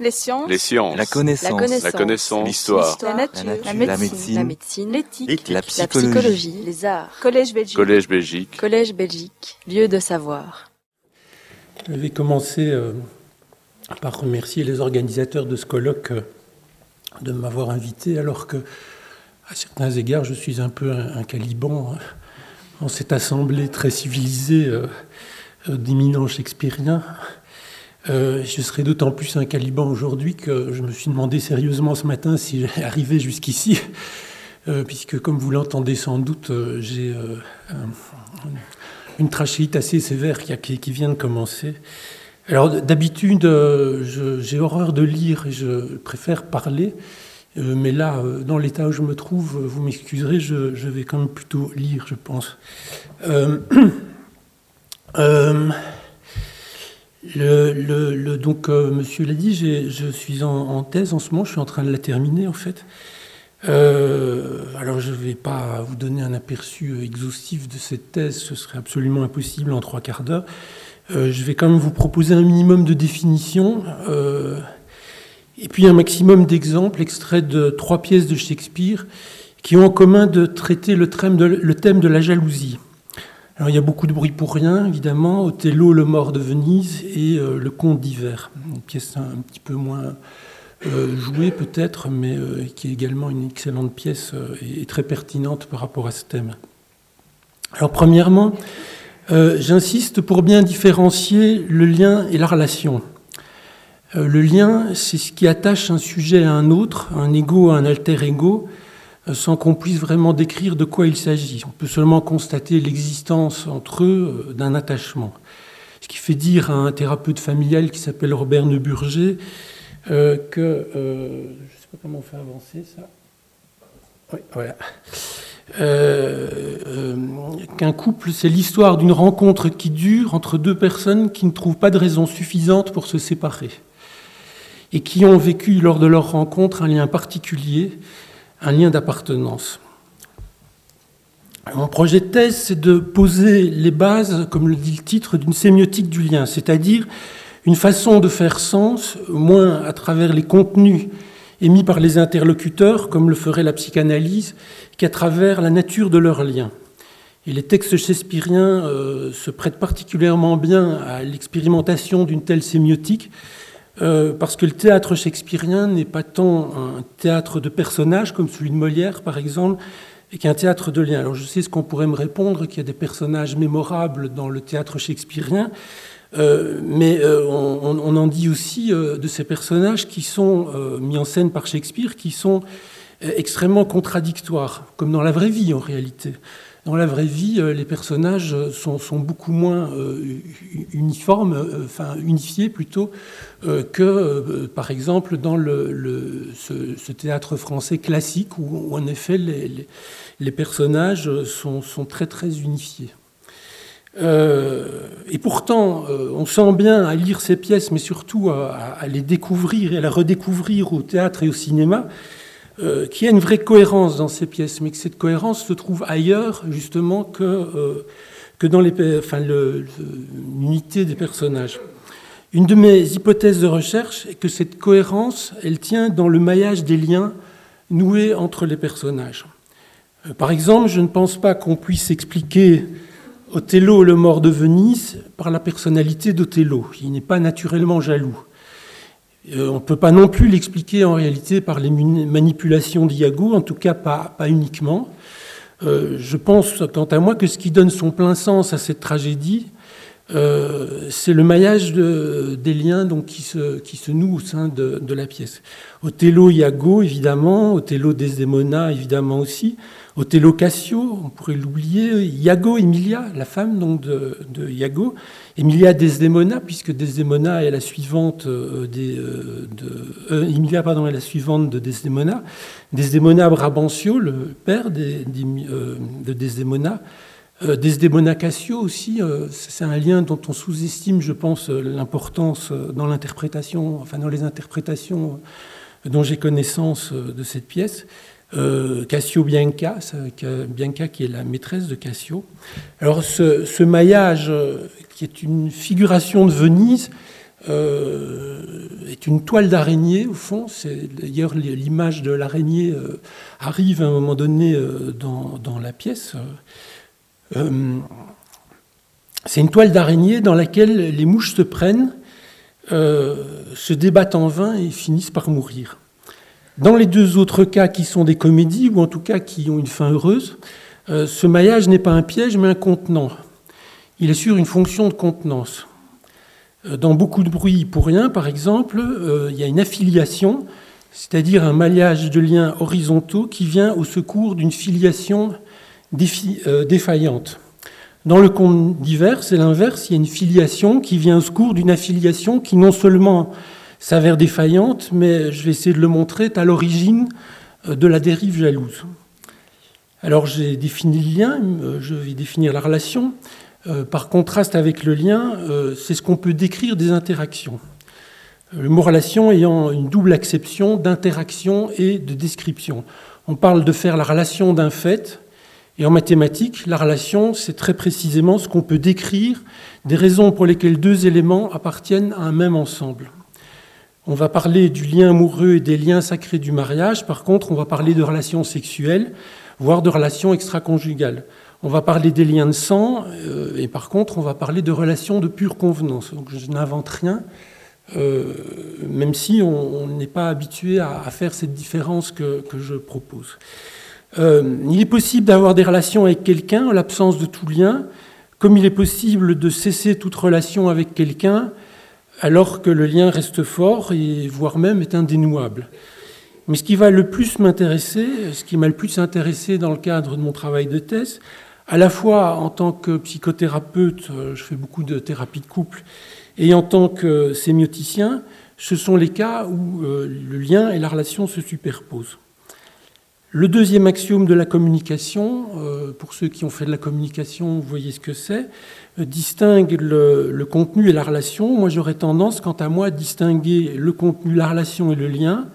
Les sciences. Les sciences. La connaissance. La connaissance. La connaissance. L'histoire. La nature. La La nature. médecine. La médecine. L'éthique. La La psychologie. Les arts. Collège Belgique. Collège Belgique. Collège Belgique. Lieu de savoir. Je vais commencer euh, par remercier les organisateurs de ce colloque euh, de m'avoir invité, alors que, à certains égards, je suis un peu un, un caliban euh, en cette assemblée très civilisée euh, d'éminents shakespeariens. Euh, je serai d'autant plus un caliban aujourd'hui que je me suis demandé sérieusement ce matin si j'arrivais jusqu'ici, euh, puisque, comme vous l'entendez sans doute, euh, j'ai un- une trachéite assez sévère qui, vient de commencer. Alors d'habitude, j'ai horreur de lire et je préfère parler, mais là, dans l'état où je me trouve, vous m'excuserez, je vais quand même plutôt lire, je pense. Le, le- le- donc, euh, monsieur l'a dit, je suis en, thèse en ce moment, je suis en train de la terminer en fait. Euh, alors, je ne vais pas vous donner un aperçu euh, exhaustif de cette thèse, ce serait absolument impossible en trois quarts d'heure. Je vais quand même vous proposer un minimum de définitions euh, et puis un maximum d'exemples extraits de trois pièces de Shakespeare qui ont en commun de traiter le de, le thème de la jalousie. Alors, il y a beaucoup de bruit pour rien, évidemment. Othello, le mort de Venise et euh, le conte d'hiver. Une pièce un, petit peu moins euh, jouée peut-être, mais euh, qui est également une excellente pièce et, et très pertinente par rapport à ce thème. Alors, premièrement, j'insiste pour bien différencier le lien et la relation. Le lien, c'est ce qui attache un sujet à un autre, un ego à un alter ego, sans qu'on puisse vraiment décrire de quoi il s'agit. On peut seulement constater l'existence entre eux euh, d'un attachement. Ce qui fait dire à un thérapeute familial qui s'appelle Robert Neuburger euh, que... euh, je ne sais pas comment on fait avancer ça. Oui, voilà. Euh, euh, qu'un couple, c'est l'histoire d'une rencontre qui dure entre deux personnes qui ne trouvent pas de raison suffisante pour se séparer et qui ont vécu lors de leur rencontre un lien particulier, un lien d'appartenance. Mon projet de thèse, c'est de poser les bases, comme le dit le titre, d'une sémiotique du lien, c'est-à-dire une façon de faire sens, moins à travers les contenus émis par les interlocuteurs, comme le ferait la psychanalyse, qu'à travers la nature de leur lien. Et les textes shakespeariens euh, se prêtent particulièrement bien à l'expérimentation d'une telle sémiotique, euh, parce que le théâtre shakespearien n'est pas tant un théâtre de personnages, comme celui de Molière, par exemple, et qu'un théâtre de liens. Alors je sais ce qu'on pourrait me répondre, qu'il y a des personnages mémorables dans le théâtre shakespearien, euh, mais euh, on, on, en dit aussi de ces personnages qui sont mis en scène par Shakespeare, qui sont extrêmement contradictoires, comme dans la vraie vie en réalité. Dans la vraie vie, euh, les personnages sont, sont beaucoup moins euh, uniformes, euh, enfin unifiés plutôt, euh, que euh, par exemple dans le, ce, théâtre français classique où, en effet les, les, personnages sont, sont, très très unifiés. Euh, et pourtant, euh, on sent bien à lire ces pièces, mais surtout à, à, les découvrir et à les redécouvrir au théâtre et au cinéma, euh, qu'il y a une vraie cohérence dans ces pièces, mais que cette cohérence se trouve ailleurs, justement, que, euh, que dans enfin, l'unité des personnages. Une de mes hypothèses de recherche est que cette cohérence, elle tient dans le maillage des liens noués entre les personnages. Euh, Par exemple, je ne pense pas qu'on puisse expliquer Othello, le mort de Venise, par la personnalité d'Othello. Il n'est pas naturellement jaloux. Euh, on ne peut pas non plus l'expliquer en réalité par les manipulations d'Iago, en tout cas pas, pas uniquement. Euh, je pense, quant à moi, que ce qui donne son plein sens à cette tragédie, euh, c'est le maillage de, des liens donc, qui, se, qui se nouent au sein de, de la pièce. Othello, Iago, évidemment, Othello, Desdemona, évidemment aussi, Othello, Cassio, on pourrait l'oublier, Iago, Emilia, la femme de, Iago, Emilia, Desdemona, puisque Desdemona est la suivante euh, euh, de, euh, est la suivante de Desdemona, Desdemona Brabantio, le père de Desdemona, Desdemona Cassio aussi, c'est un lien dont on sous-estime, je pense, l'importance dans l'interprétation, enfin dans les interprétations dont j'ai connaissance de cette pièce. Euh, Cassio Bianca, Bianca qui est la maîtresse de Cassio. Alors ce, maillage, qui est une figuration de Venise, est une toile d'araignée, au fond. D'ailleurs, l'image de l'araignée arrive à un moment donné dans, dans la pièce. C'est une toile d'araignée dans laquelle les mouches se prennent, se débattent en vain et finissent par mourir. Dans les deux autres cas qui sont des comédies, ou en tout cas qui ont une fin heureuse, euh, ce maillage n'est pas un piège mais un contenant. Il assure une fonction de contenance. Euh, dans beaucoup de bruit pour rien, par exemple, euh, il y a une affiliation, c'est-à-dire un maillage de liens horizontaux qui vient au secours d'une filiation défaillante. Dans le conte divers, c'est l'inverse, il y a une filiation qui vient au secours d'une affiliation qui non seulement s'avère défaillante, mais je vais essayer de le montrer, est à l'origine euh, de la dérive jalouse. Alors j'ai défini le lien, euh, je vais définir la relation. Euh, par contraste avec le lien, c'est ce qu'on peut décrire des interactions. Le mot relation ayant une double acception d'interaction et de description. On parle de faire la relation d'un fait, et en mathématiques, la relation, c'est très précisément ce qu'on peut décrire des raisons pour lesquelles deux éléments appartiennent à un même ensemble. On va parler du lien amoureux et des liens sacrés du mariage. Par contre, on va parler de relations sexuelles, voire de relations extra-conjugales. On va parler des liens de sang, euh, et par contre, on va parler de relations de pure convenance. Donc, je n'invente rien, euh, même si on n'est pas habitué à, faire cette différence que, je propose. Euh, il est possible d'avoir des relations avec quelqu'un en l'absence de tout lien, comme il est possible de cesser toute relation avec quelqu'un alors que le lien reste fort et voire même est indénouable. Mais ce qui va le plus m'intéresser, ce qui m'a le plus intéressé dans le cadre de mon travail de thèse, à la fois en tant que psychothérapeute, euh, je fais beaucoup de thérapie de couple, et en tant que sémioticien, ce sont les cas où euh, le lien et la relation se superposent. Le deuxième axiome de la communication, euh, pour ceux qui ont fait de la communication, vous voyez ce que c'est, euh, distingue le, contenu et la relation. Moi, j'aurais tendance, quant à moi, à distinguer le contenu, la relation et le lien.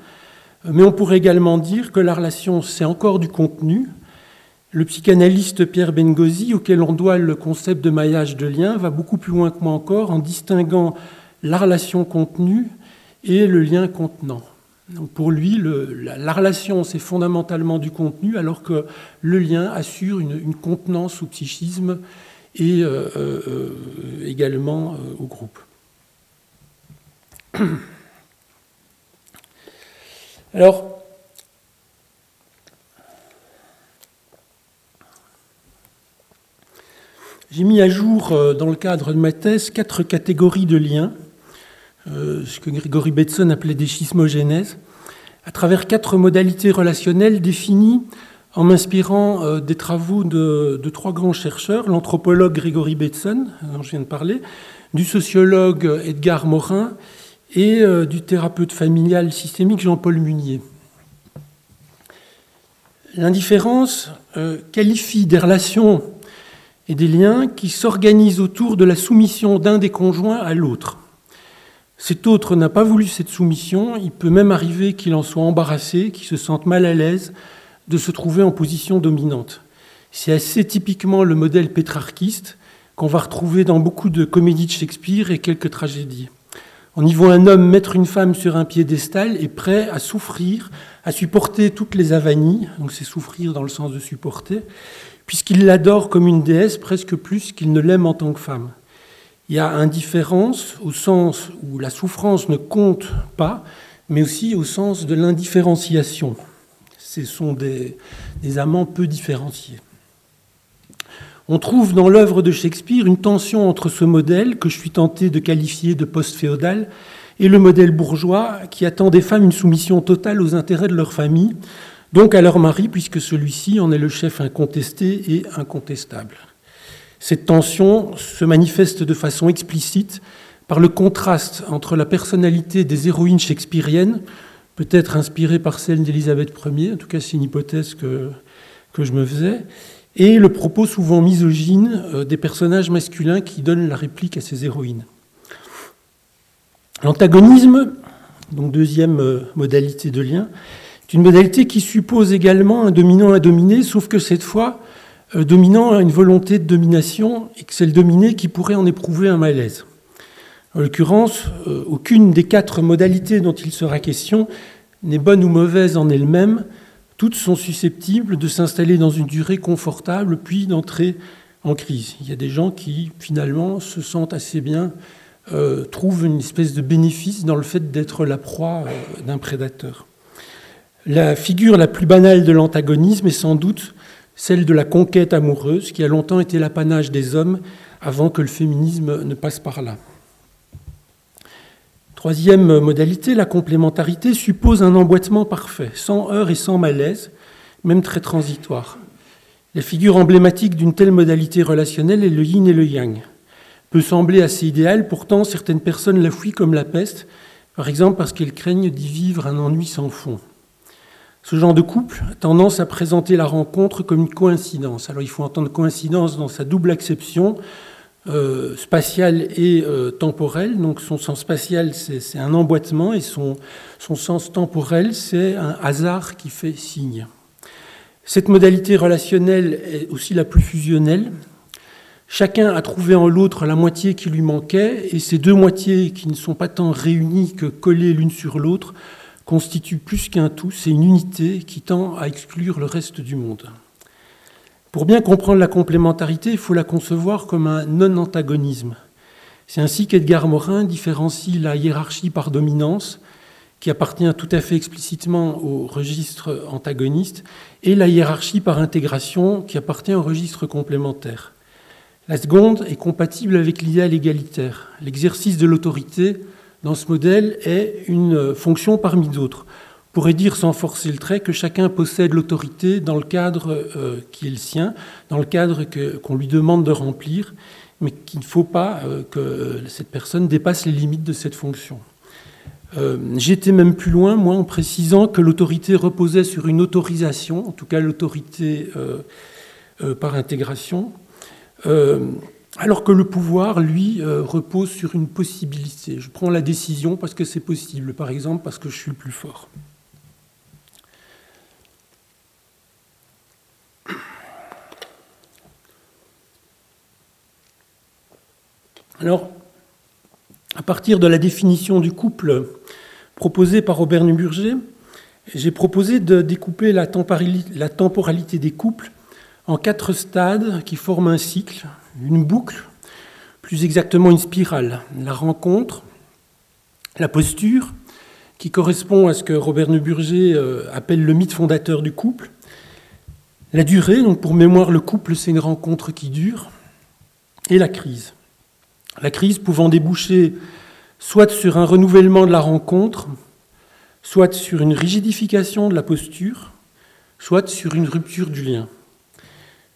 Euh, mais on pourrait également dire que la relation, c'est encore du contenu. Le psychanalyste Pierre Bengozi, auquel on doit le concept de maillage de lien, va beaucoup plus loin que moi encore en distinguant la relation contenue et le lien contenant pour lui, la, relation, c'est fondamentalement du contenu, alors que le lien assure une, contenance au psychisme et euh, euh, également euh, au groupe. Alors, j'ai mis à jour, dans le cadre de ma thèse, quatre catégories de liens ce que Grégory Betson appelait des schismogénèses, à travers quatre modalités relationnelles définies en m'inspirant euh, des travaux de, trois grands chercheurs, l'anthropologue Grégory Betson, dont je viens de parler, du sociologue Edgar Morin et euh, du thérapeute familial systémique Jean-Paul Munier. L'indifférence qualifie des relations et des liens qui s'organisent autour de la soumission d'un des conjoints à l'autre. Cet autre n'a pas voulu cette soumission, il peut même arriver qu'il en soit embarrassé, qu'il se sente mal à l'aise de se trouver en position dominante. C'est assez typiquement le modèle pétrarchiste qu'on va retrouver dans beaucoup de comédies de Shakespeare et quelques tragédies. On y voit un homme mettre une femme sur un piédestal et prêt à souffrir, à supporter toutes les avanies, donc c'est souffrir dans le sens de supporter, puisqu'il l'adore comme une déesse presque plus qu'il ne l'aime en tant que femme. Il y a indifférence au sens où la souffrance ne compte pas, mais aussi au sens de l'indifférenciation. Ce sont des, amants peu différenciés. On trouve dans l'œuvre de Shakespeare une tension entre ce modèle, que je suis tenté de qualifier de post-féodal, et le modèle bourgeois qui attend des femmes une soumission totale aux intérêts de leur famille, donc à leur mari, puisque celui-ci en est le chef incontesté et incontestable. Cette tension se manifeste de façon explicite par le contraste entre la personnalité des héroïnes shakespeariennes, peut-être inspirée par celle d'Élisabeth Ier, en tout cas c'est une hypothèse que, que je me faisais, et le propos souvent misogyne euh, des personnages masculins qui donnent la réplique à ces héroïnes. L'antagonisme, donc deuxième euh, modalité de lien, est une modalité qui suppose également un dominant à dominer, sauf que cette fois, dominant a une volonté de domination et que c'est le dominé qui pourrait en éprouver un malaise. En l'occurrence, aucune des quatre modalités dont il sera question n'est bonne ou mauvaise en elle-même, toutes sont susceptibles de s'installer dans une durée confortable, puis d'entrer en crise. Il y a des gens qui, finalement, se sentent assez bien, euh, trouvent une espèce de bénéfice dans le fait d'être la proie euh, d'un prédateur. La figure la plus banale de l'antagonisme est sans doute celle de la conquête amoureuse, qui a longtemps été l'apanage des hommes avant que le féminisme ne passe par là. Troisième modalité, la complémentarité suppose un emboîtement parfait, sans heurts et sans malaise, même très transitoire. La figure emblématique d'une telle modalité relationnelle est le yin et le yang. Peut sembler assez idéal, pourtant certaines personnes la fuient comme la peste, par exemple parce qu'elles craignent d'y vivre un ennui sans fond. Ce genre de couple a tendance à présenter la rencontre comme une coïncidence. Alors il faut entendre coïncidence dans sa double acception, euh, spatial et euh, temporel. Donc son sens spatial, c'est un emboîtement, et son sens temporel, c'est un hasard qui fait signe. Cette modalité relationnelle est aussi la plus fusionnelle. Chacun a trouvé en l'autre la moitié qui lui manquait, et ces deux moitiés qui ne sont pas tant réunies que collées l'une sur l'autre constituent plus qu'un tout, c'est une unité qui tend à exclure le reste du monde. Pour bien comprendre la complémentarité, il faut la concevoir comme un non-antagonisme. C'est ainsi qu'Edgar Morin différencie la hiérarchie par dominance, qui appartient tout à fait explicitement au registre antagoniste, et la hiérarchie par intégration, qui appartient au registre complémentaire. La seconde est compatible avec l'idéal égalitaire. L'exercice de l'autorité dans ce modèle est une fonction parmi d'autres pourrait dire sans forcer le trait que chacun possède l'autorité dans le cadre euh, qui est le sien, dans le cadre qu'on lui demande de remplir, mais qu'il ne faut pas euh, que cette personne dépasse les limites de cette fonction. Euh, J'étais même plus loin, moi, en précisant que l'autorité reposait sur une autorisation, en tout cas l'autorité par intégration, alors que le pouvoir, lui, repose sur une possibilité. Je prends la décision parce que c'est possible, par exemple parce que je suis le plus fort. Alors, à partir de la définition du couple proposée par Robert Nuburger, j'ai proposé de découper la temporalité des couples en quatre stades qui forment un cycle, une boucle, plus exactement une spirale. La rencontre, la posture, qui correspond à ce que Robert Nuburger euh, appelle le mythe fondateur du couple, la durée, donc pour mémoire, le couple, c'est une rencontre qui dure, et la crise. La crise pouvant déboucher soit sur un renouvellement de la rencontre, soit sur une rigidification de la posture, soit sur une rupture du lien.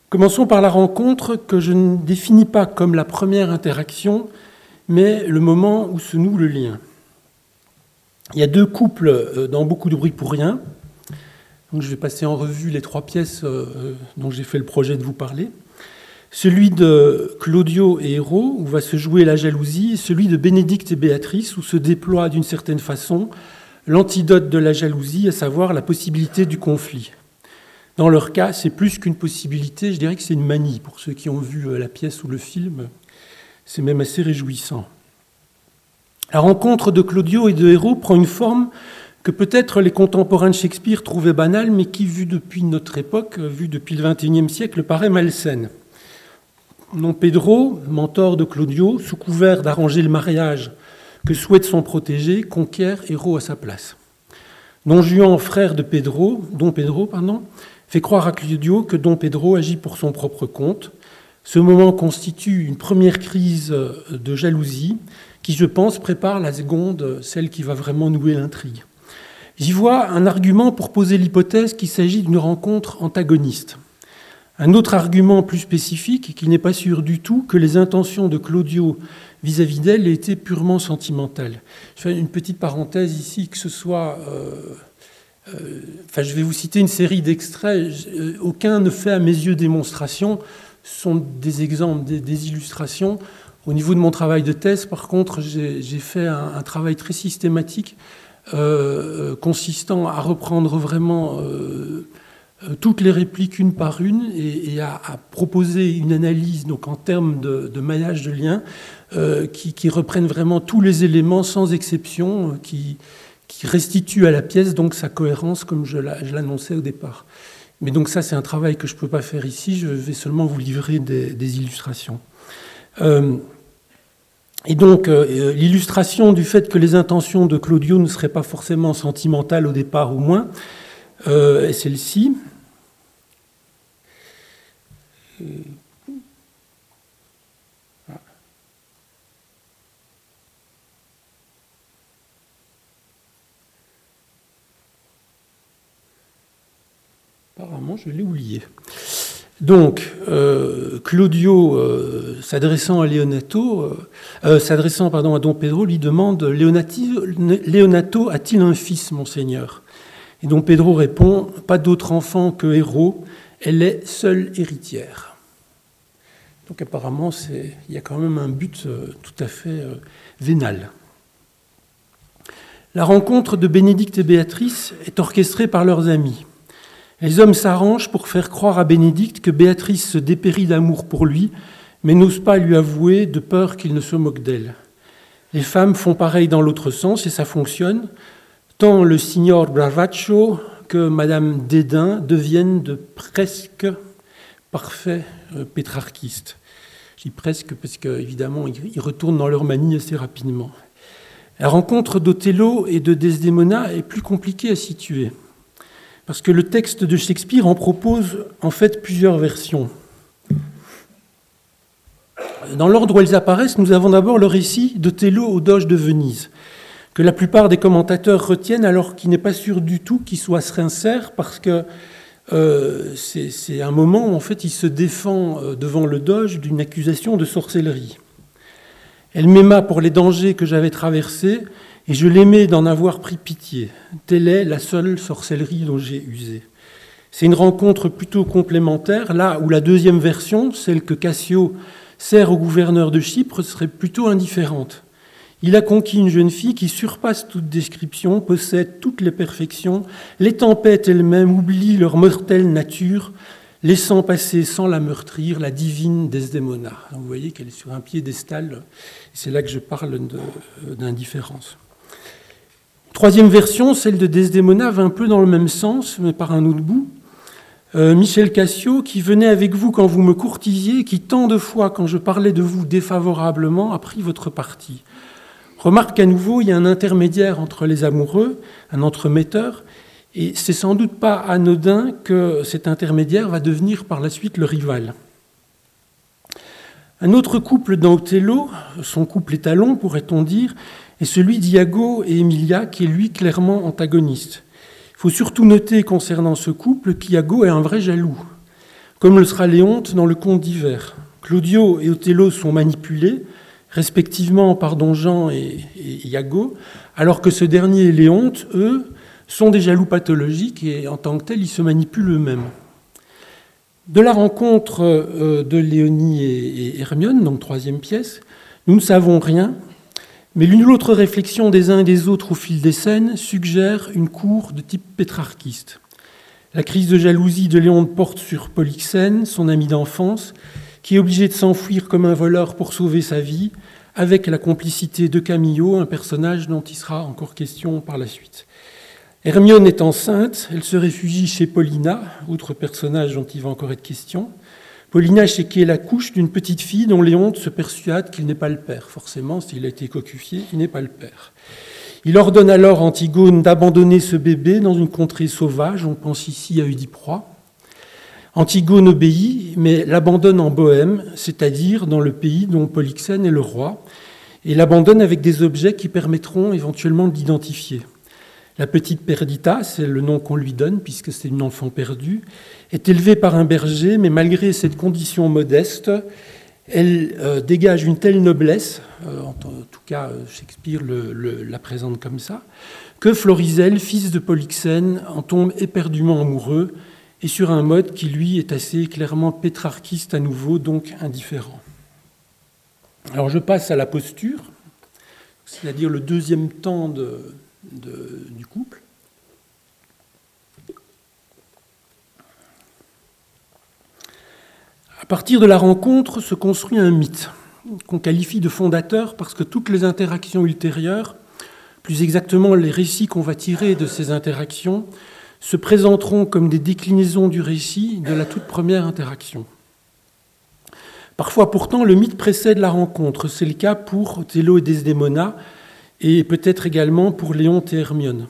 Commençons par la rencontre que je ne définis pas comme la première interaction, mais le moment où se noue le lien. Il y a deux couples euh, dans beaucoup de bruit pour rien. Donc je vais passer en revue les trois pièces euh, euh, dont j'ai fait le projet de vous parler celui de Claudio et Héros, où va se jouer la jalousie, et celui de Bénédicte et Béatrice, où se déploie d'une certaine façon l'antidote de la jalousie, à savoir la possibilité du conflit. Dans leur cas, c'est plus qu'une possibilité, je dirais que c'est une manie. Pour ceux qui ont vu euh, la pièce ou le film, c'est même assez réjouissant. La rencontre de Claudio et de Héros prend une forme que peut-être les contemporains de Shakespeare trouvaient banale, mais qui, vu depuis notre époque, vue depuis le XXIe siècle, paraît malsaine. Non Pedro, mentor de Claudio, sous couvert d'arranger le mariage que souhaite son protégé, conquiert Héros à sa place. Don Juan, frère de Pedro, Don Pedro, pardon, fait croire à Claudio que Don Pedro agit pour son propre compte. Ce moment constitue une première crise de jalousie qui, je pense, prépare la seconde, celle qui va vraiment nouer l'intrigue. J'y vois un argument pour poser l'hypothèse qu'il s'agit d'une rencontre antagoniste. Un autre argument plus spécifique, qu'il n'est pas sûr du tout que les intentions de Claudio vis-à-vis d'elle aient été purement sentimentales. Je fais une petite parenthèse ici, que ce soit... Euh, euh, enfin, je vais vous citer une série d'extraits. Euh, aucun ne fait à mes yeux démonstration. Ce sont des exemples, des, illustrations. Au niveau de mon travail de thèse, par contre, j'ai fait un, travail très systématique consistant à reprendre vraiment euh, toutes les répliques une par une et, à, proposer une analyse donc en termes de, maillage de liens euh, qui, reprennent vraiment tous les éléments sans exception, qui, qui restituent à la pièce donc sa cohérence comme je l'annonçais au départ. Mais donc ça c'est un travail que je ne peux pas faire ici, je vais seulement vous livrer des, illustrations. Et donc, euh, l'illustration du fait que les intentions de Claudio ne seraient pas forcément sentimentales au départ, au moins, euh, est celle-ci. Apparemment, je l'ai oublié. Donc, euh, Claudio, euh, s'adressant à Leonato, euh, s'adressant pardon à Don Pedro, lui demande Leonato a-t-il un fils, monseigneur? Et Don Pedro répond Pas d'autre enfant que Héros, elle est seule héritière. Donc, apparemment, il y a quand même un but tout à fait vénal. La rencontre de Bénédicte et Béatrice est orchestrée par leurs amis. Les hommes s'arrangent pour faire croire à Bénédicte que Béatrice se dépérit d'amour pour lui, mais n'osent pas lui avouer de peur qu'il ne se moque d'elle. Les femmes font pareil dans l'autre sens et ça fonctionne. Tant le signor Bravaccio que Madame Dédain deviennent de presque parfaits euh, pétrarchistes. Je dis presque parce qu'évidemment, ils retournent dans leur manie assez rapidement. La rencontre d'Othello et de Desdemona est plus compliquée à situer parce que le texte de Shakespeare en propose en fait plusieurs versions. Dans l'ordre où elles apparaissent, nous avons d'abord le récit d'Othello aux Doges de Venise, que la plupart des commentateurs retiennent alors qu'il n'est pas sûr du tout qu'il soit sincère, parce que euh, c'est un moment où en fait il se défend euh, devant le Doge d'une accusation de sorcellerie. Elle m'aima pour les dangers que j'avais traversés, et je l'aimais d'en avoir pris pitié. Telle est la seule sorcellerie dont j'ai usé. C'est une rencontre plutôt complémentaire, là où la deuxième version, celle que Cassio sert au gouverneur de Chypre, serait plutôt indifférente. Il a conquis une jeune fille qui surpasse toute description, possède toutes les perfections, les tempêtes elles-mêmes oublient leur mortelle nature, laissant passer sans la meurtrir la divine Desdemona. vous voyez qu'elle est sur un piédestal, c'est là que je parle d'indifférence. Troisième version, celle de Desdemona, va un peu dans le même sens, mais par un autre bout. Euh, Michel Cassio, qui venait avec vous quand vous me courtisiez, qui tant de fois, quand je parlais de vous défavorablement, a pris votre parti. Remarque qu'à nouveau, il y a un intermédiaire entre les amoureux, un entremetteur, et c'est sans doute pas anodin que cet intermédiaire va devenir par la suite le rival. Un autre couple dans Othello, son couple étalon, pourrait-on dire, et celui d'Iago et Emilia, qui est lui clairement antagoniste. Il faut surtout noter concernant ce couple qu'Iago est un vrai jaloux, comme le sera Léonte dans le conte d'hiver. Claudio et Othello sont manipulés, respectivement par Don Jean et, Iago, alors que ce dernier et Léonte, eux, sont des jaloux pathologiques et en tant que tels, ils se manipulent eux-mêmes. De la rencontre euh, de Léonie et Hermione, donc troisième pièce, nous ne savons rien, mais l'une ou l'autre réflexion des uns et des autres au fil des scènes suggère une cour de type pétrarchiste. La crise de jalousie de Léon porte sur Polyxène, son ami d'enfance, qui est obligé de s'enfuir comme un voleur pour sauver sa vie, avec la complicité de Camillo, un personnage dont il sera encore question par la suite. Hermione est enceinte, elle se réfugie chez Paulina, autre personnage dont il va encore être question. Paulina est la couche d'une petite fille dont Léonte se persuade qu'il n'est pas le père. Forcément, s'il a été cocufié, il n'est pas le père. Il ordonne alors à Antigone d'abandonner ce bébé dans une contrée sauvage, on pense ici à Oediproie. Antigone obéit, mais l'abandonne en Bohème, c'est-à-dire dans le pays dont Polyxène est le roi, et l'abandonne avec des objets qui permettront éventuellement de l'identifier. La petite Perdita, c'est le nom qu'on lui donne puisque c'est une enfant perdue, est élevée par un berger, mais malgré cette condition modeste, elle euh, dégage une telle noblesse, euh, en tout cas euh, Shakespeare la présente comme ça, que Florizel, fils de Polyxène, en tombe éperdument amoureux, et sur un mode qui lui est assez clairement pétrarchiste à nouveau, donc indifférent. Alors je passe à la posture, c'est-à-dire le deuxième temps de, du couple. partir de la rencontre se construit un mythe qu'on qualifie de fondateur parce que toutes les interactions ultérieures, plus exactement les récits qu'on va tirer de ces interactions, se présenteront comme des déclinaisons du récit de la toute première interaction. Parfois pourtant, le mythe précède la rencontre. C'est le cas pour Othello et Desdemona, et peut-être également pour Léon et Hermione.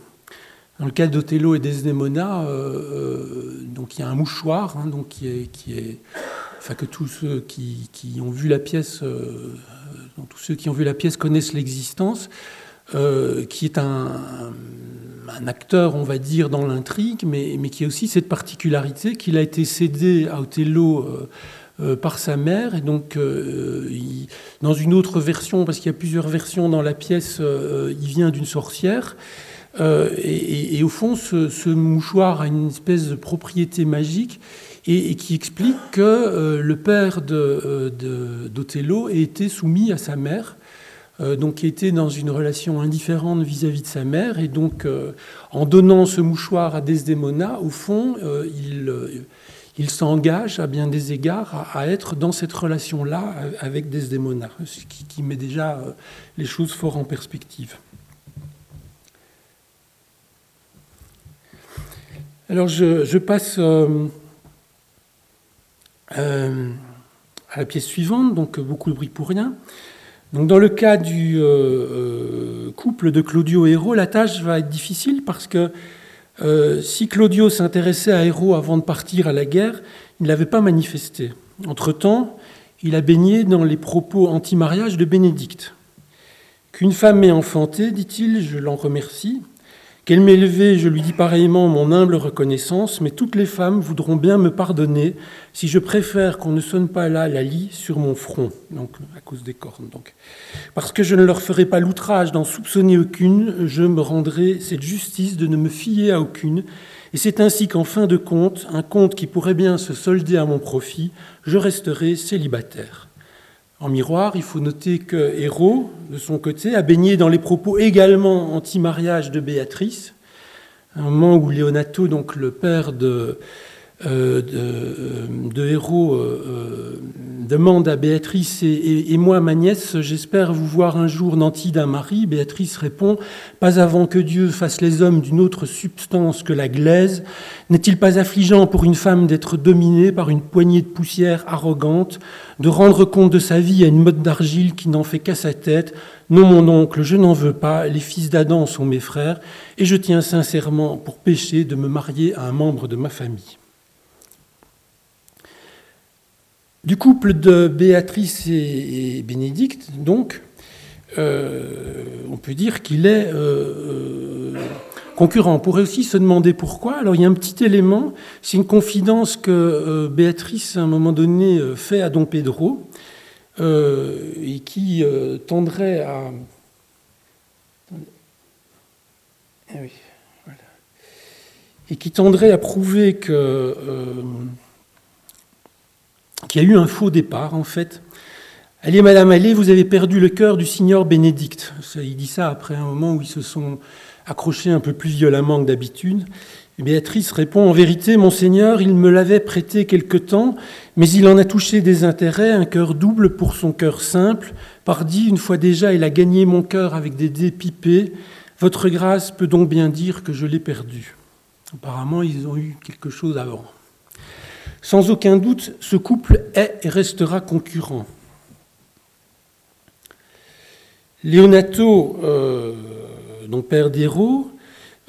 Dans le cas d'Othello et Desdemona, euh, euh, donc il y a un mouchoir hein, donc qui est, enfin que tous ceux qui, qui ont vu la pièce, euh, tous ceux qui ont vu la pièce connaissent l'existence, qui est un, un, acteur, on va dire, dans l'intrigue, mais, mais, qui a aussi cette particularité qu'il a été cédé à Othello euh, par sa mère. Et donc, euh, dans une autre version, parce qu'il y a plusieurs versions dans la pièce, euh, il vient d'une sorcière. Et, au fond, ce, mouchoir a une espèce de propriété magique et, qui explique que le père d'Othello de, été soumis à sa mère. donc était dans une relation indifférente vis-à-vis de sa mère, et donc en donnant ce mouchoir à Desdemona, au fond, il, il s'engage à bien des égards à, être dans cette relation-là avec Desdemona, ce qui, met déjà euh, les choses fort en perspective. Alors je, passe euh, euh, à la pièce suivante, donc beaucoup de bruit pour rien. Dans le cas du couple de Claudio et la tâche va être difficile parce que euh, si Claudio s'intéressait à Héros avant de partir à la guerre, il ne l'avait pas manifesté. Entre-temps, il a baigné dans les propos anti-mariage de Bénédicte. Qu'une femme m'ait enfanté, dit-il, je l'en remercie, qu'elle m'ait élevé, je lui dis pareillement mon humble reconnaissance, mais toutes les femmes voudront bien me pardonner si je préfère qu'on ne sonne pas là la lie sur mon front, donc à cause des cornes. Donc. Parce que je ne leur ferai pas l'outrage d'en soupçonner aucune, je me rendrai cette justice de ne me fier à aucune, et c'est ainsi qu'en fin de compte, un compte qui pourrait bien se solder à mon profit, je resterai célibataire. En miroir, il faut noter que Hérault, de son côté, a baigné dans les propos également anti-mariage de Béatrice, un moment où Leonato, donc le père de, euh, de, euh, héros euh, demande à Béatrice et, moi, ma nièce, j'espère vous voir un jour nanti d'un mari. Béatrice répond Pas avant que Dieu fasse les hommes d'une autre substance que la glaise. N'est-il pas affligeant pour une femme d'être dominée par une poignée de poussière arrogante, de rendre compte de sa vie à une mode d'argile qui n'en fait qu'à sa tête? Non, mon oncle, je n'en veux pas. Les fils d'Adam sont mes frères, et je tiens sincèrement pour péché de me marier à un membre de ma famille. Du couple de Béatrice et, Bénédicte, donc, euh, on peut dire qu'il est euh, euh, concurrent. On pourrait aussi se demander pourquoi. Alors il y a un petit élément, c'est une confidence que Béatrice, à un moment donné, fait à Don Pedro, et qui tendrait à... Ah et qui tendrait à prouver que qui a eu un faux départ, en fait. Allez, Madame, allez, vous avez perdu le cœur du signor Bénédicte. Il dit ça après un moment où ils se sont accrochés un peu plus violemment que d'habitude. Béatrice répond En vérité, Monseigneur, il me l'avait prêté quelque temps, mais il en a touché des intérêts, un cœur double pour son cœur simple. Pardi, une fois déjà, il a gagné mon cœur avec des dés pipés. Votre grâce peut donc bien dire que je l'ai perdu. Apparemment, ils ont eu quelque chose avant. Sans aucun doute, ce couple est et restera concurrent. Leonato, euh, donc père d'Héro,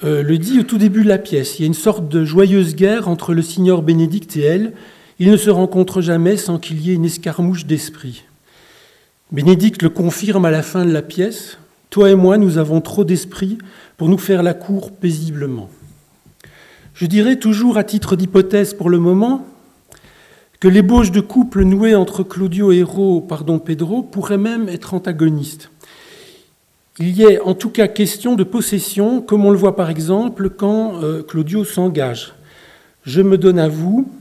euh, le dit au tout début de la pièce. Il y a une sorte de joyeuse guerre entre le signor Bénédicte et elle. Ils ne se rencontrent jamais sans qu'il y ait une escarmouche d'esprit. Bénédicte le confirme à la fin de la pièce. Toi et moi, nous avons trop d'esprit pour nous faire la cour paisiblement. Je dirais toujours à titre d'hypothèse pour le moment que l'ébauche de couple nouée entre Claudio et pardon, Pedro pourrait même être antagoniste. Il y est en tout cas question de possession, comme on le voit par exemple quand euh, Claudio s'engage. Je me donne à vous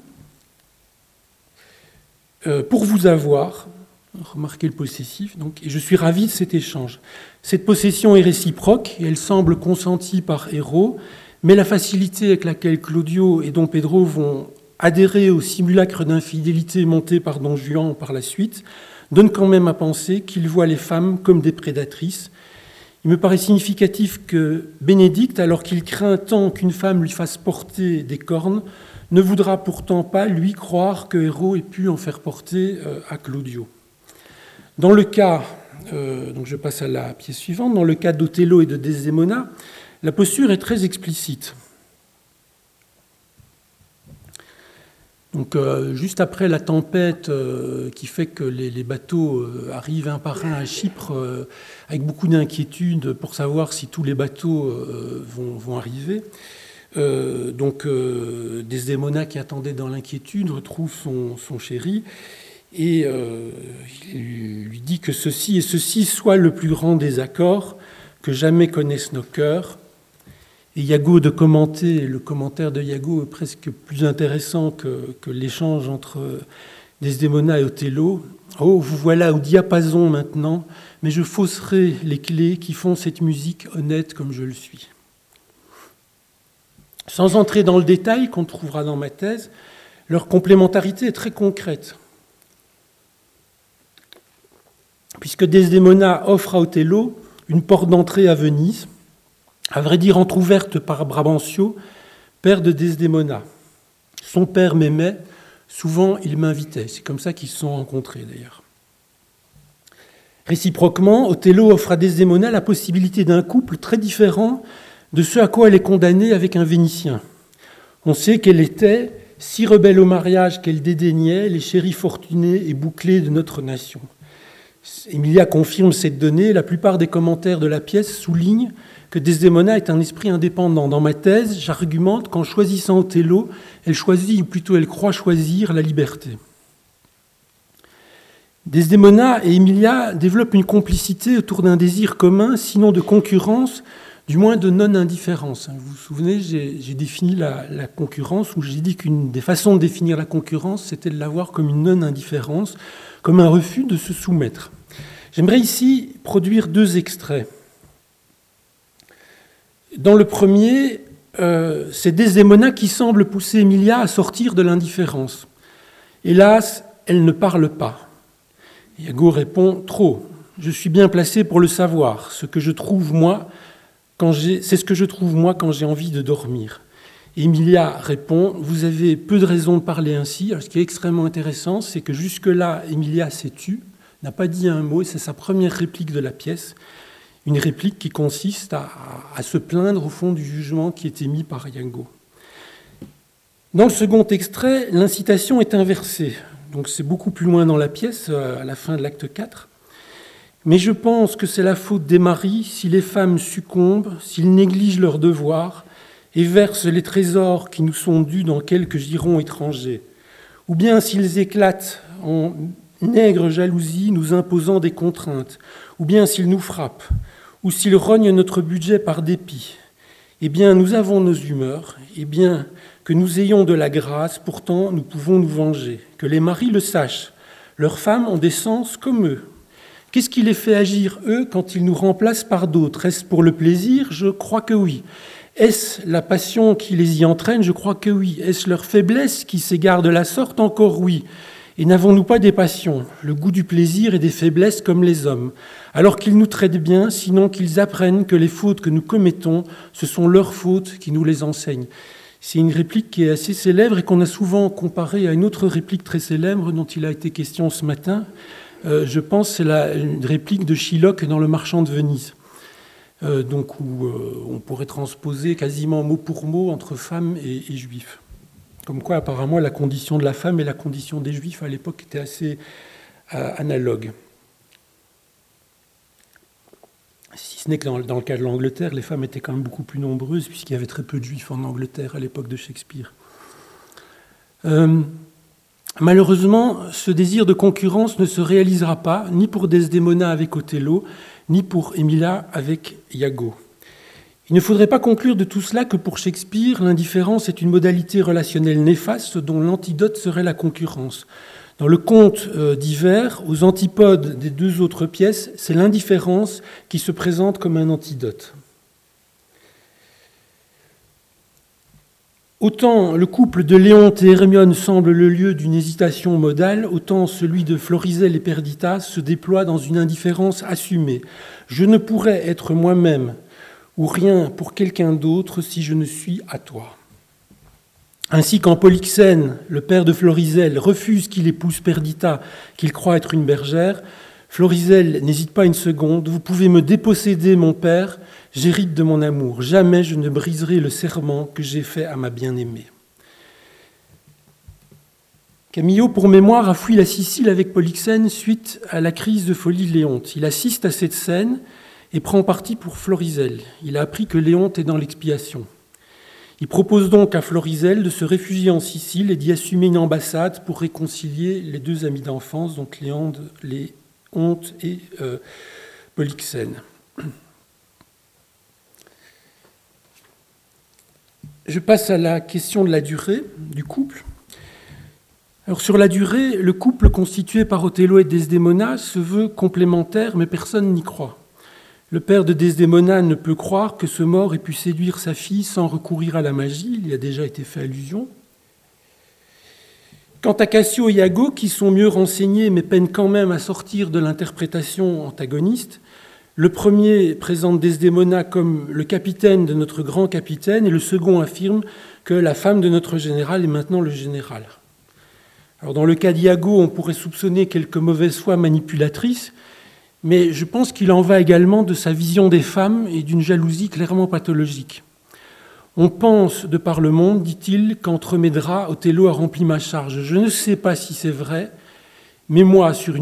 euh, pour vous avoir, remarquez le possessif, donc, et je suis ravi de cet échange. Cette possession est réciproque elle semble consentie par Héros, mais la facilité avec laquelle Claudio et Don Pedro vont adhérer au simulacre d'infidélité monté par Don Juan par la suite, donne quand même à penser qu'il voit les femmes comme des prédatrices. Il me paraît significatif que Bénédicte, alors qu'il craint tant qu'une femme lui fasse porter des cornes, ne voudra pourtant pas, lui, croire que Héros ait pu en faire porter euh, à Claudio. Dans le cas, euh, donc je passe à la pièce suivante, dans le cas d'Othello et de Desdemona, la posture est très explicite. Donc, euh, juste après la tempête qui fait que les, bateaux arrivent un par un à Chypre, avec beaucoup d'inquiétude pour savoir si tous les bateaux vont, arriver, euh, donc euh, Desdemona qui attendait dans l'inquiétude retrouve son, chéri et euh, il lui dit que ceci et ceci soit le plus grand désaccord que jamais connaissent nos cœurs. Et Yago de commenter, le commentaire de Yago est presque plus intéressant que, l'échange entre Desdemona et Othello. Oh, vous voilà au diapason maintenant, mais je fausserai les clés qui font cette musique honnête comme je le suis. Sans entrer dans le détail qu'on trouvera dans ma thèse, leur complémentarité est très concrète. Puisque Desdemona offre à Othello une porte d'entrée à Venise, à vrai dire entr'ouverte par Brabantio, père de Desdemona. Son père m'aimait, souvent il m'invitait. C'est comme ça qu'ils se sont rencontrés d'ailleurs. Réciproquement, Othello offre à Desdemona la possibilité d'un couple très différent de ce à quoi elle est condamnée avec un Vénitien. On sait qu'elle était si rebelle au mariage qu'elle dédaignait les chéris fortunés et bouclés de notre nation. Emilia confirme cette donnée. La plupart des commentaires de la pièce soulignent que Desdemona est un esprit indépendant. Dans ma thèse, j'argumente qu'en choisissant Othello, elle choisit, ou plutôt elle croit choisir, la liberté. Desdemona et Emilia développent une complicité autour d'un désir commun, sinon de concurrence, du moins de non-indifférence. Vous vous souvenez, j'ai défini la, concurrence, où j'ai dit qu'une des façons de définir la concurrence, c'était de la voir comme une non-indifférence, comme un refus de se soumettre. J'aimerais ici produire deux extraits. Dans le premier, euh, c'est Desdemona qui semble pousser Emilia à sortir de l'indifférence. Hélas, elle ne parle pas. Iago répond Trop, je suis bien placé pour le savoir. Ce que je trouve, moi, c'est ce que je trouve moi quand j'ai envie de dormir. Emilia répond, vous avez peu de raisons de parler ainsi. ce qui est extrêmement intéressant, c'est que jusque-là, Emilia s'est tue, n'a pas dit un mot, et c'est sa première réplique de la pièce, une réplique qui consiste à, se plaindre au fond du jugement qui est émis par Yango. Dans le second extrait, l'incitation est inversée. Donc c'est beaucoup plus loin dans la pièce, euh, à la fin de l'acte 4. Mais je pense que c'est la faute des maris si les femmes succombent, s'ils négligent leurs devoirs et versent les trésors qui nous sont dus dans quelques girons étrangers, ou bien s'ils éclatent en nègre jalousie nous imposant des contraintes, ou bien s'ils nous frappent, ou s'ils rognent notre budget par dépit. Eh bien, nous avons nos humeurs, et bien que nous ayons de la grâce, pourtant nous pouvons nous venger. Que les maris le sachent, leurs femmes ont des sens comme eux, Qu'est-ce qui les fait agir, eux, quand ils nous remplacent par d'autres? Est-ce pour le plaisir? Je crois que oui. Est-ce la passion qui les y entraîne? Je crois que oui. Est-ce leur faiblesse qui s'égare de la sorte? Encore oui. Et n'avons-nous pas des passions, le goût du plaisir et des faiblesses comme les hommes, alors qu'ils nous traitent bien, sinon qu'ils apprennent que les fautes que nous commettons, ce sont leurs fautes qui nous les enseignent C'est une réplique qui est assez célèbre et qu'on a souvent comparée à une autre réplique très célèbre dont il a été question ce matin, euh, je pense, c'est la réplique de Shylock dans Le Marchand de Venise. Euh, donc où euh, on pourrait transposer quasiment mot pour mot entre femmes et, juifs. Comme quoi, apparemment, la condition de la femme et la condition des juifs à l'époque étaient assez analogues. Si ce n'est que dans, le cas de l'Angleterre, les femmes étaient quand même beaucoup plus nombreuses, puisqu'il y avait très peu de juifs en Angleterre à l'époque de Shakespeare. Malheureusement, ce désir de concurrence ne se réalisera pas, ni pour Desdemona avec Othello, ni pour Emilia avec Iago. Il ne faudrait pas conclure de tout cela que pour Shakespeare, l'indifférence est une modalité relationnelle néfaste dont l'antidote serait la concurrence. Dans le conte euh, d'hiver, aux antipodes des deux autres pièces, c'est l'indifférence qui se présente comme un antidote. Autant le couple de Léonte et Hermione semble le lieu d'une hésitation modale, autant celui de Florizel et Perditas se déploie dans une indifférence assumée. Je ne pourrais être moi-même ou rien pour quelqu'un d'autre si je ne suis à toi. Ainsi quand Polyxène, le père de Florizel, refuse qu'il épouse Perdita, qu'il croit être une bergère, Florizel n'hésite pas une seconde, vous pouvez me déposséder, mon père, J'hérite de mon amour. Jamais je ne briserai le serment que j'ai fait à ma bien-aimée. Camillo, pour mémoire, a fui la Sicile avec Polyxène suite à la crise de folie de Léonte. Il assiste à cette scène et prend parti pour Florizel. Il a appris que Léonte est dans l'expiation. Il propose donc à Florizel de se réfugier en Sicile et d'y assumer une ambassade pour réconcilier les deux amis d'enfance, donc Léonte, Léonte et euh, Polyxène. Je passe à la question de la durée du couple. Alors sur la durée, le couple constitué par Othello et Desdemona se veut complémentaire, mais personne n'y croit. Le père de Desdemona ne peut croire que ce mort ait pu séduire sa fille sans recourir à la magie, il y a déjà été fait allusion. Quant à Cassio et Iago, qui sont mieux renseignés mais peinent quand même à sortir de l'interprétation antagoniste, le premier présente Desdemona comme le capitaine de notre grand capitaine et le second affirme que la femme de notre général est maintenant le général. Alors dans le cas d'Iago, on pourrait soupçonner quelques mauvaises foi manipulatrices, mais je pense qu'il en va également de sa vision des femmes et d'une jalousie clairement pathologique. On pense, de par le monde, dit-il, qu'entre mes draps, Othello a rempli ma charge. Je ne sais pas si c'est vrai, mais moi, sur,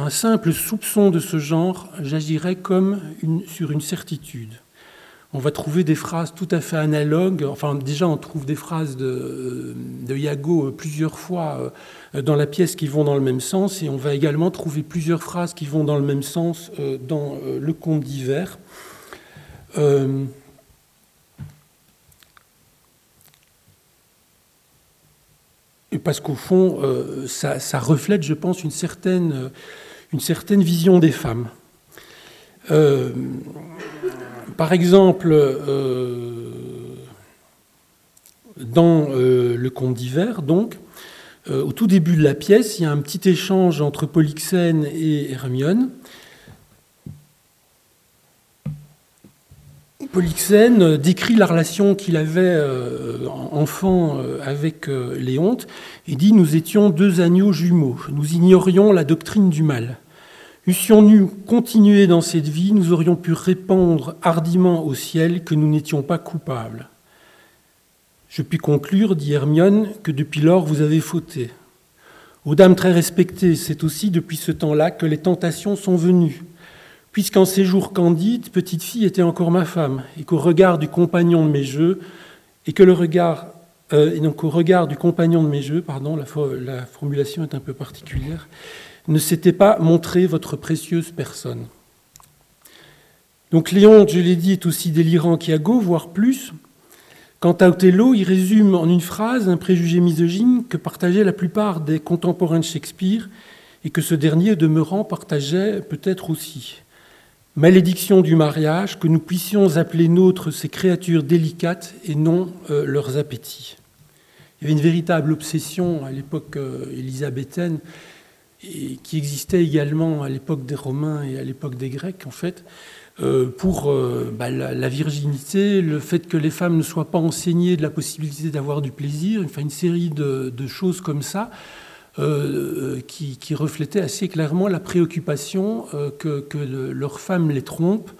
un simple soupçon de ce genre, j'agirais comme sur une certitude. On va trouver des phrases tout à fait analogues. Enfin, déjà, on trouve des phrases de, de Iago plusieurs fois euh, dans la pièce qui vont dans le même sens, et on va également trouver plusieurs phrases qui vont dans le même sens euh, dans euh, le conte d'hiver parce qu'au fond, euh, ça, reflète, je pense, une certaine, vision des femmes. Euh, par exemple, euh, dans le conte d'hiver, donc, au tout début de la pièce, il y a un petit échange entre Polyxène et Hermione. Polyxène décrit la relation qu'il avait euh, enfant euh, avec euh, Léonte et dit Nous étions deux agneaux jumeaux, nous ignorions la doctrine du mal. Eussions-nous continué dans cette vie, nous aurions pu répandre hardiment au ciel que nous n'étions pas coupables. Je puis conclure, dit Hermione, que depuis lors vous avez fauté. Aux dames très respectées, c'est aussi depuis ce temps-là que les tentations sont venues puisqu'en ces jours candides, petite fille était encore ma femme, et qu'au regard du compagnon de mes jeux, et que le regard, euh, et donc au regard du compagnon de mes jeux, pardon, la formulation est un peu particulière, ne s'était pas montré votre précieuse personne. Donc Léon, je l'ai dit, est aussi délirant qu'Iago, voire plus. Quant à Othello, il résume en une phrase un préjugé misogyne que partageaient la plupart des contemporains de Shakespeare et que ce dernier, demeurant, partageait peut-être aussi. Malédiction du mariage, que nous puissions appeler nôtres ces créatures délicates et non euh, leurs appétits. Il y avait une véritable obsession à l'époque euh, élisabéthaine qui existait également à l'époque des Romains et à l'époque des Grecs, en fait, euh, pour bah, la, virginité, le fait que les femmes ne soient pas enseignées de la possibilité d'avoir du plaisir, enfin une série de choses comme ça, euh, qui, reflétait assez clairement la préoccupation euh, que, leurs femmes les trompent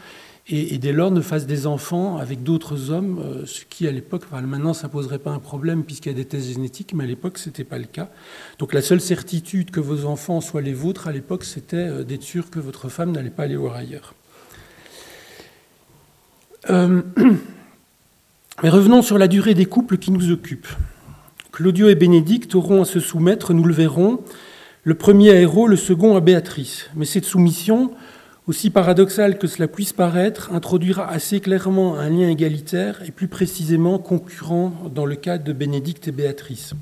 et, dès lors ne fassent des enfants avec d'autres hommes, euh, ce qui à l'époque, maintenant ça ne poserait pas un problème puisqu'il y a des tests génétiques, mais à l'époque ce n'était pas le cas. Donc la seule certitude que vos enfants soient les vôtres à l'époque, c'était d'être sûr que votre femme n'allait pas aller voir ailleurs. mais revenons sur la durée des couples qui nous occupent. Claudio et Bénédicte auront à se soumettre, nous le verrons, le premier à Héros, le second à Béatrice. Mais cette soumission, aussi paradoxale que cela puisse paraître, introduira assez clairement un lien égalitaire et plus précisément concurrent dans le cas de Bénédicte et Béatrice.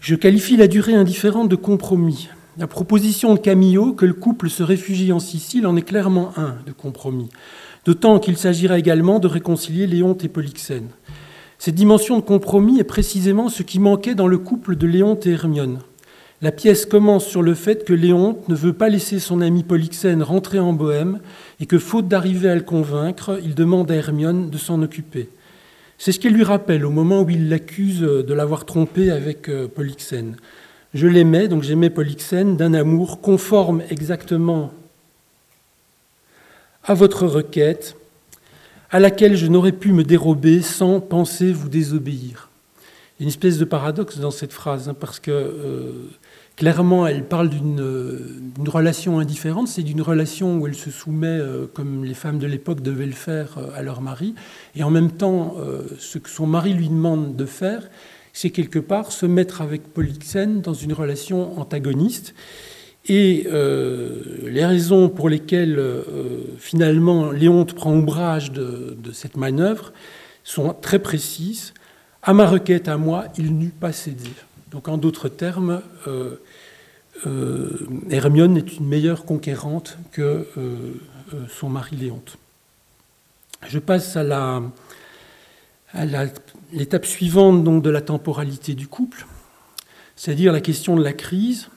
Je qualifie la durée indifférente de compromis. La proposition de Camillo que le couple se réfugie en Sicile en est clairement un de compromis, d'autant qu'il s'agira également de réconcilier Léonte et Polyxène. Cette dimension de compromis est précisément ce qui manquait dans le couple de Léonte et Hermione. La pièce commence sur le fait que Léonte ne veut pas laisser son ami Polyxène rentrer en Bohême et que, faute d'arriver à le convaincre, il demande à Hermione de s'en occuper. C'est ce qu'elle lui rappelle au moment où il l'accuse de l'avoir trompé avec euh, Polyxène. Je l'aimais, donc j'aimais Polyxène, d'un amour conforme exactement à votre requête, à laquelle je n'aurais pu me dérober sans penser vous désobéir. Il y a une espèce de paradoxe dans cette phrase, hein, parce que euh, clairement, elle parle d'une relation indifférente, c'est d'une relation où elle se soumet, euh, comme les femmes de l'époque devaient le faire, euh, à leur mari, et en même temps, ce que son mari lui demande de faire, c'est quelque part se mettre avec Polyxène dans une relation antagoniste. Et euh, les raisons pour lesquelles euh, finalement Léonte prend ombrage de, cette manœuvre sont très précises. À ma requête, à moi, il n'eût pas cédé. Donc en d'autres termes, euh, Hermione est une meilleure conquérante que son mari Léonte. Je passe à la, l'étape suivante donc, de la temporalité du couple, c'est-à-dire la question de la crise.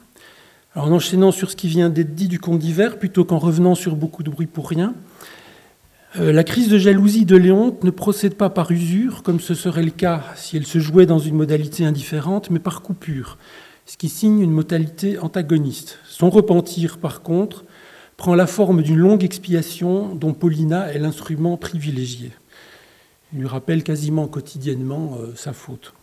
En enchaînant sur ce qui vient d'être dit du conte d'hiver, plutôt qu'en revenant sur beaucoup de bruit pour rien, euh, la crise de jalousie de Léonte ne procède pas par usure, comme ce serait le cas si elle se jouait dans une modalité indifférente, mais par coupure, ce qui signe une modalité antagoniste. Son repentir, par contre, prend la forme d'une longue expiation dont Paulina est l'instrument privilégié. Il lui rappelle quasiment quotidiennement euh, sa faute.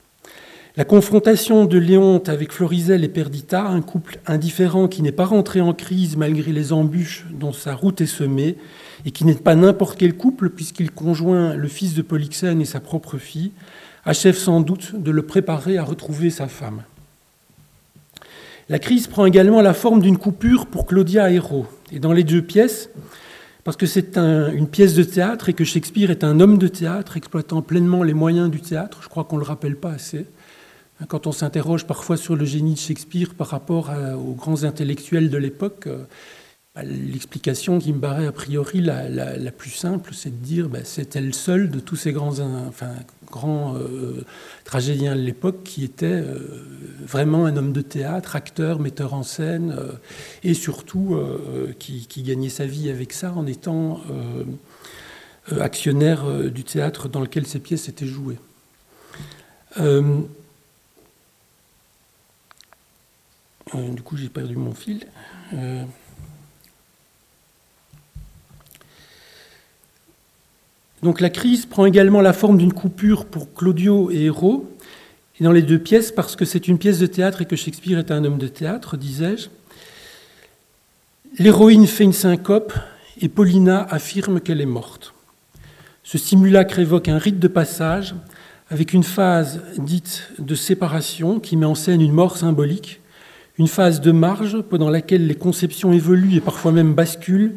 La confrontation de Léonte avec Florizel et Perdita, un couple indifférent qui n'est pas rentré en crise malgré les embûches dont sa route est semée, et qui n'est pas n'importe quel couple puisqu'il conjoint le fils de Polyxène et sa propre fille, achève sans doute de le préparer à retrouver sa femme. La crise prend également la forme d'une coupure pour Claudia Hérault. Et dans les deux pièces, parce que c'est une pièce de théâtre et que Shakespeare est un homme de théâtre exploitant pleinement les moyens du théâtre, je crois qu'on ne le rappelle pas assez, quand on s'interroge parfois sur le génie de Shakespeare par rapport aux grands intellectuels de l'époque, euh, bah, l'explication qui me paraît a priori la, plus simple, c'est de dire que bah, c'était le seul de tous ces grands, grands euh, tragédiens de l'époque qui était euh, vraiment un homme de théâtre, acteur, metteur en scène, et surtout qui, gagnait sa vie avec ça en étant actionnaire du théâtre dans lequel ses pièces étaient jouées. Euh, du coup, j'ai perdu mon fil. Donc la crise prend également la forme d'une coupure pour Claudio et Héros, et dans les deux pièces, parce que c'est une pièce de théâtre et que Shakespeare est un homme de théâtre, disais-je. L'héroïne fait une syncope et Paulina affirme qu'elle est morte. Ce simulacre évoque un rite de passage avec une phase dite de séparation qui met en scène une mort symbolique une phase de marge pendant laquelle les conceptions évoluent et parfois même basculent,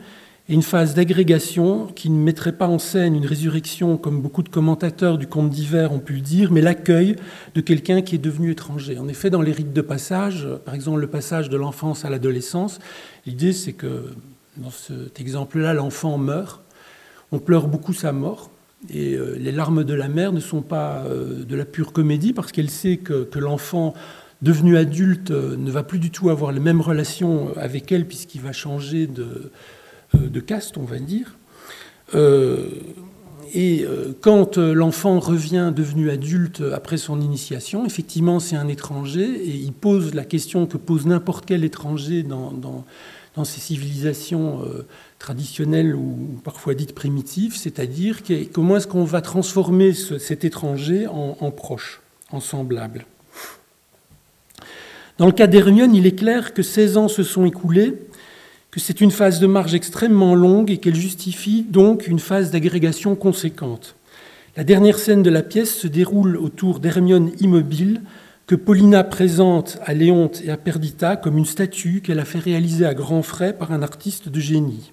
et une phase d'agrégation qui ne mettrait pas en scène une résurrection comme beaucoup de commentateurs du conte d'hiver ont pu le dire, mais l'accueil de quelqu'un qui est devenu étranger. En effet, dans les rites de passage, par exemple le passage de l'enfance à l'adolescence, l'idée c'est que dans cet exemple-là, l'enfant meurt, on pleure beaucoup sa mort, et euh, les larmes de la mère ne sont pas euh, de la pure comédie parce qu'elle sait que, l'enfant devenu adulte, euh, ne va plus du tout avoir les mêmes relations avec elle puisqu'il va changer de, de, caste, on va dire. Euh, et quand l'enfant revient devenu adulte après son initiation, effectivement, c'est un étranger et il pose la question que pose n'importe quel étranger dans, dans, dans ces civilisations traditionnelles ou parfois dites primitives, c'est-à-dire comment est-ce qu'on va transformer cet étranger en, en proche, en semblable? Dans le cas d'Hermione, il est clair que 16 ans se sont écoulés, que c'est une phase de marge extrêmement longue et qu'elle justifie donc une phase d'agrégation conséquente. La dernière scène de la pièce se déroule autour d'Hermione immobile, que Paulina présente à Léonte et à Perdita comme une statue qu'elle a fait réaliser à grands frais par un artiste de génie.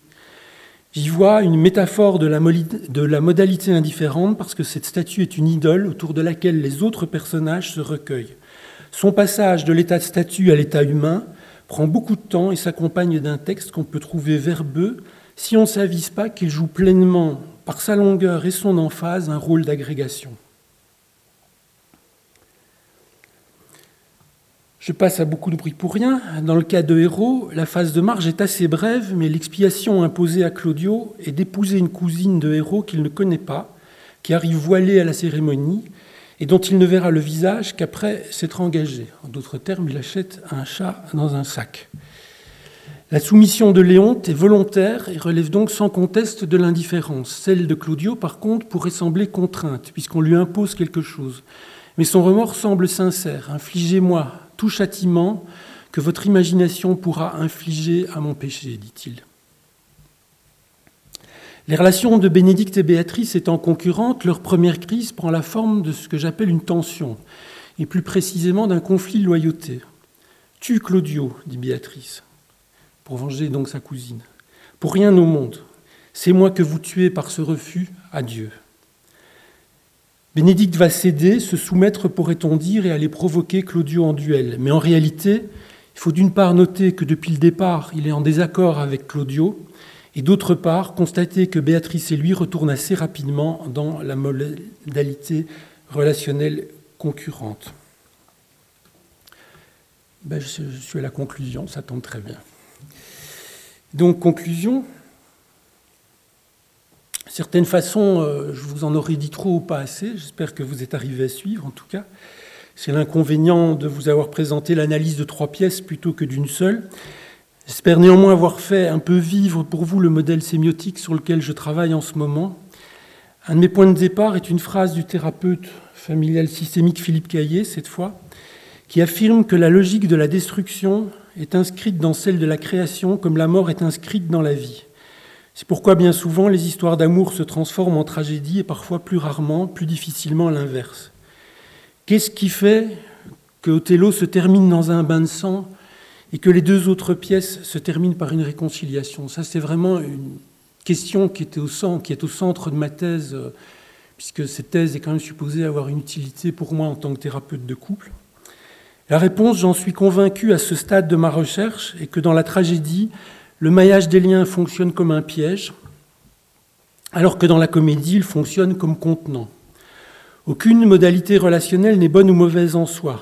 J'y vois une métaphore de la, modalité indifférente parce que cette statue est une idole autour de laquelle les autres personnages se recueillent. Son passage de l'état de statut à l'état humain prend beaucoup de temps et s'accompagne d'un texte qu'on peut trouver verbeux si on ne s'avise pas qu'il joue pleinement, par sa longueur et son emphase, un rôle d'agrégation. Je passe à beaucoup de bruit pour rien. Dans le cas de Héro, la phase de marge est assez brève, mais l'expiation imposée à Claudio est d'épouser une cousine de Héro qu'il ne connaît pas, qui arrive voilée à la cérémonie et dont il ne verra le visage qu'après s'être engagé. En d'autres termes, il achète un chat dans un sac. La soumission de Léonte est volontaire et relève donc sans conteste de l'indifférence. Celle de Claudio, par contre, pourrait sembler contrainte, puisqu'on lui impose quelque chose. Mais son remords semble sincère. Infligez-moi tout châtiment que votre imagination pourra infliger à mon péché, dit-il. Les relations de Bénédicte et Béatrice étant concurrentes, leur première crise prend la forme de ce que j'appelle une tension, et plus précisément d'un conflit de loyauté. Tue Claudio, dit Béatrice pour venger donc sa cousine. Pour rien au monde, c'est moi que vous tuez par ce refus à Dieu. Bénédicte va céder, se soumettre, pourrait-on dire, et aller provoquer Claudio en duel. Mais en réalité, il faut d'une part noter que depuis le départ, il est en désaccord avec Claudio, et d'autre part, constater que Béatrice et lui retournent assez rapidement dans la modalité relationnelle concurrente. Ben, je suis à la conclusion, ça tombe très bien. Donc, conclusion. Certaines façons, euh, je vous en aurais dit trop ou pas assez. J'espère que vous êtes arrivé à suivre, en tout cas. C'est l'inconvénient de vous avoir présenté l'analyse de trois pièces plutôt que d'une seule. J'espère néanmoins avoir fait un peu vivre pour vous le modèle sémiotique sur lequel je travaille en ce moment. Un de mes points de départ est une phrase du thérapeute familial systémique Philippe Caillé, cette fois, qui affirme que la logique de la destruction est inscrite dans celle de la création comme la mort est inscrite dans la vie. C'est pourquoi bien souvent les histoires d'amour se transforment en tragédie et parfois plus rarement, plus difficilement l'inverse. Qu'est-ce qui fait que Othello se termine dans un bain de sang et que les deux autres pièces se terminent par une réconciliation Ça, c'est vraiment une question qui, était au centre, est au centre de ma thèse, euh, puisque cette thèse est quand même supposée avoir une utilité pour moi en tant que thérapeute de couple. La réponse, j'en suis convaincu à ce stade de ma recherche, est que dans la tragédie, le maillage des liens fonctionne comme un piège, alors que dans la comédie, il fonctionne comme contenant. Aucune modalité relationnelle n'est bonne ou mauvaise en soi,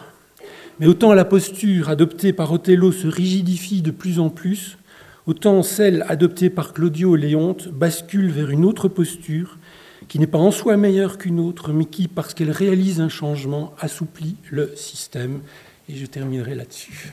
mais autant la posture adoptée par Othello se rigidifie de plus en plus, autant celle adoptée par Claudio Léonte bascule vers une autre posture qui n'est pas en soi meilleure qu'une autre, mais qui, parce qu'elle réalise un changement, assouplit le système et je terminerai là-dessus.